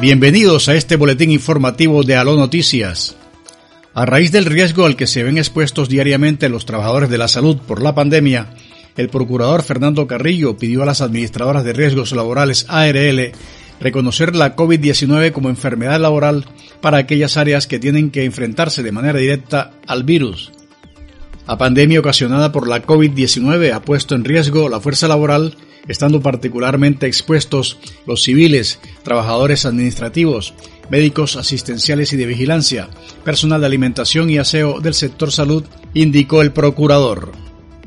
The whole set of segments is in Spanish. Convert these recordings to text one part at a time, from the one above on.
Bienvenidos a este boletín informativo de Aló Noticias. A raíz del riesgo al que se ven expuestos diariamente los trabajadores de la salud por la pandemia, el procurador Fernando Carrillo pidió a las administradoras de riesgos laborales ARL reconocer la COVID-19 como enfermedad laboral para aquellas áreas que tienen que enfrentarse de manera directa al virus. La pandemia ocasionada por la COVID-19 ha puesto en riesgo la fuerza laboral estando particularmente expuestos los civiles, trabajadores administrativos, médicos asistenciales y de vigilancia, personal de alimentación y aseo del sector salud, indicó el procurador.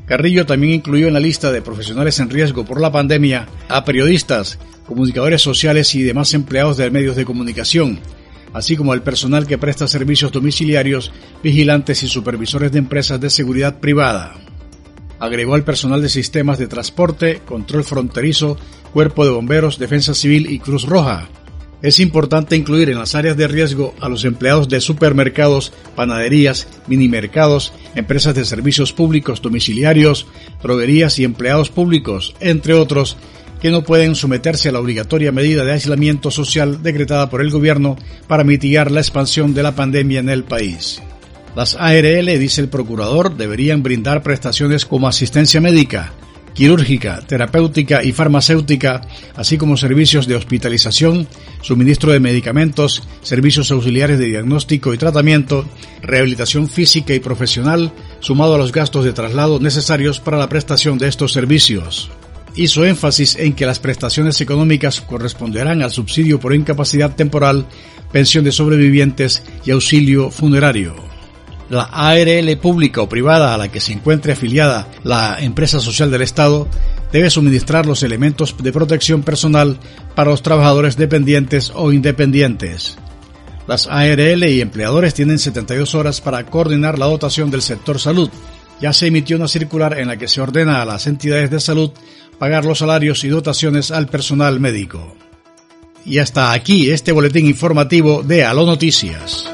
Carrillo también incluyó en la lista de profesionales en riesgo por la pandemia a periodistas, comunicadores sociales y demás empleados de medios de comunicación, así como al personal que presta servicios domiciliarios, vigilantes y supervisores de empresas de seguridad privada agregó al personal de sistemas de transporte, control fronterizo, cuerpo de bomberos, defensa civil y Cruz Roja. Es importante incluir en las áreas de riesgo a los empleados de supermercados, panaderías, minimercados, empresas de servicios públicos domiciliarios, droguerías y empleados públicos, entre otros, que no pueden someterse a la obligatoria medida de aislamiento social decretada por el gobierno para mitigar la expansión de la pandemia en el país. Las ARL, dice el procurador, deberían brindar prestaciones como asistencia médica, quirúrgica, terapéutica y farmacéutica, así como servicios de hospitalización, suministro de medicamentos, servicios auxiliares de diagnóstico y tratamiento, rehabilitación física y profesional, sumado a los gastos de traslado necesarios para la prestación de estos servicios. Hizo énfasis en que las prestaciones económicas corresponderán al subsidio por incapacidad temporal, pensión de sobrevivientes y auxilio funerario la ARL pública o privada a la que se encuentre afiliada la empresa social del Estado debe suministrar los elementos de protección personal para los trabajadores dependientes o independientes. Las ARL y empleadores tienen 72 horas para coordinar la dotación del sector salud. Ya se emitió una circular en la que se ordena a las entidades de salud pagar los salarios y dotaciones al personal médico. Y hasta aquí este boletín informativo de Aló Noticias.